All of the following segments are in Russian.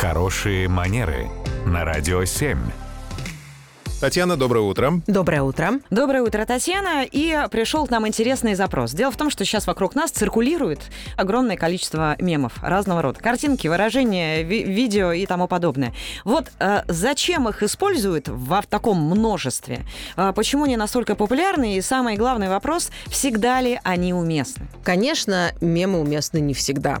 Хорошие манеры на радио 7. Татьяна, доброе утро. Доброе утро. Доброе утро, Татьяна. И пришел к нам интересный запрос. Дело в том, что сейчас вокруг нас циркулирует огромное количество мемов разного рода. Картинки, выражения, ви- видео и тому подобное. Вот э, зачем их используют в, в таком множестве? Э, почему они настолько популярны? И самый главный вопрос, всегда ли они уместны? Конечно, мемы уместны не всегда.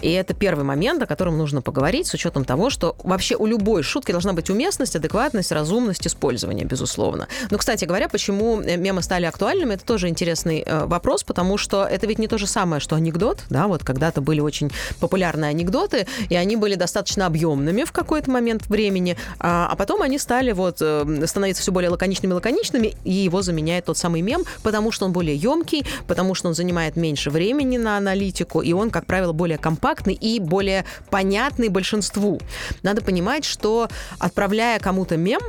И это первый момент, о котором нужно поговорить, с учетом того, что вообще у любой шутки должна быть уместность, адекватность, разумность использования, безусловно. Но, кстати говоря, почему мемы стали актуальными, это тоже интересный э, вопрос, потому что это ведь не то же самое, что анекдот, да, вот когда-то были очень популярные анекдоты, и они были достаточно объемными в какой-то момент времени, а, а потом они стали вот э, становиться все более лаконичными-лаконичными, и его заменяет тот самый мем, потому что он более емкий, потому что он занимает меньше времени на аналитику, и он, как правило, более компактный и более понятный большинству. Надо понимать, что отправляя кому-то мем,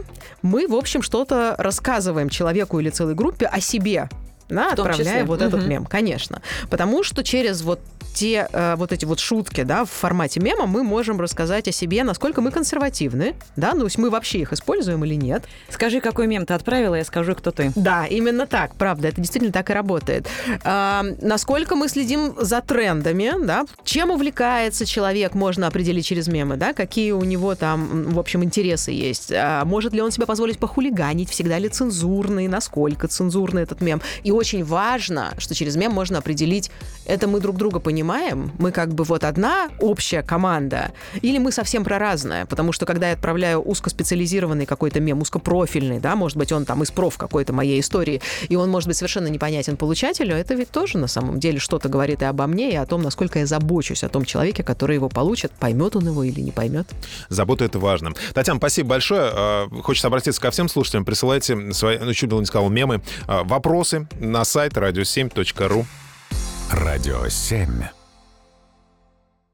мы, в общем, что-то рассказываем человеку или целой группе о себе, да, В отправляя числе. вот этот Мгм. мем, конечно. Потому что через вот те э, вот эти вот шутки, да, в формате мема мы можем рассказать о себе, насколько мы консервативны, да, ну, то есть мы вообще их используем или нет. Скажи, какой мем ты отправила, я скажу, кто ты. Да, именно так, правда, это действительно так и работает. А, насколько мы следим за трендами, да, чем увлекается человек, можно определить через мемы, да, какие у него там, в общем, интересы есть. А, может ли он себе позволить похулиганить, всегда ли цензурный, насколько цензурный этот мем. И очень важно, что через мем можно определить, это мы друг друга понимаем, мы как бы вот одна общая команда, или мы совсем про разное, потому что когда я отправляю узкоспециализированный какой-то мем, узкопрофильный, да, может быть, он там из проф какой-то моей истории, и он может быть совершенно непонятен получателю, это ведь тоже на самом деле что-то говорит и обо мне, и о том, насколько я забочусь о том человеке, который его получит, поймет он его или не поймет. Забота — это важно. Татьяна, спасибо большое. А, Хочется обратиться ко всем слушателям. Присылайте свои, ну, чуть было не сказал, мемы, а, вопросы на сайт radio7.ru. Радио 7.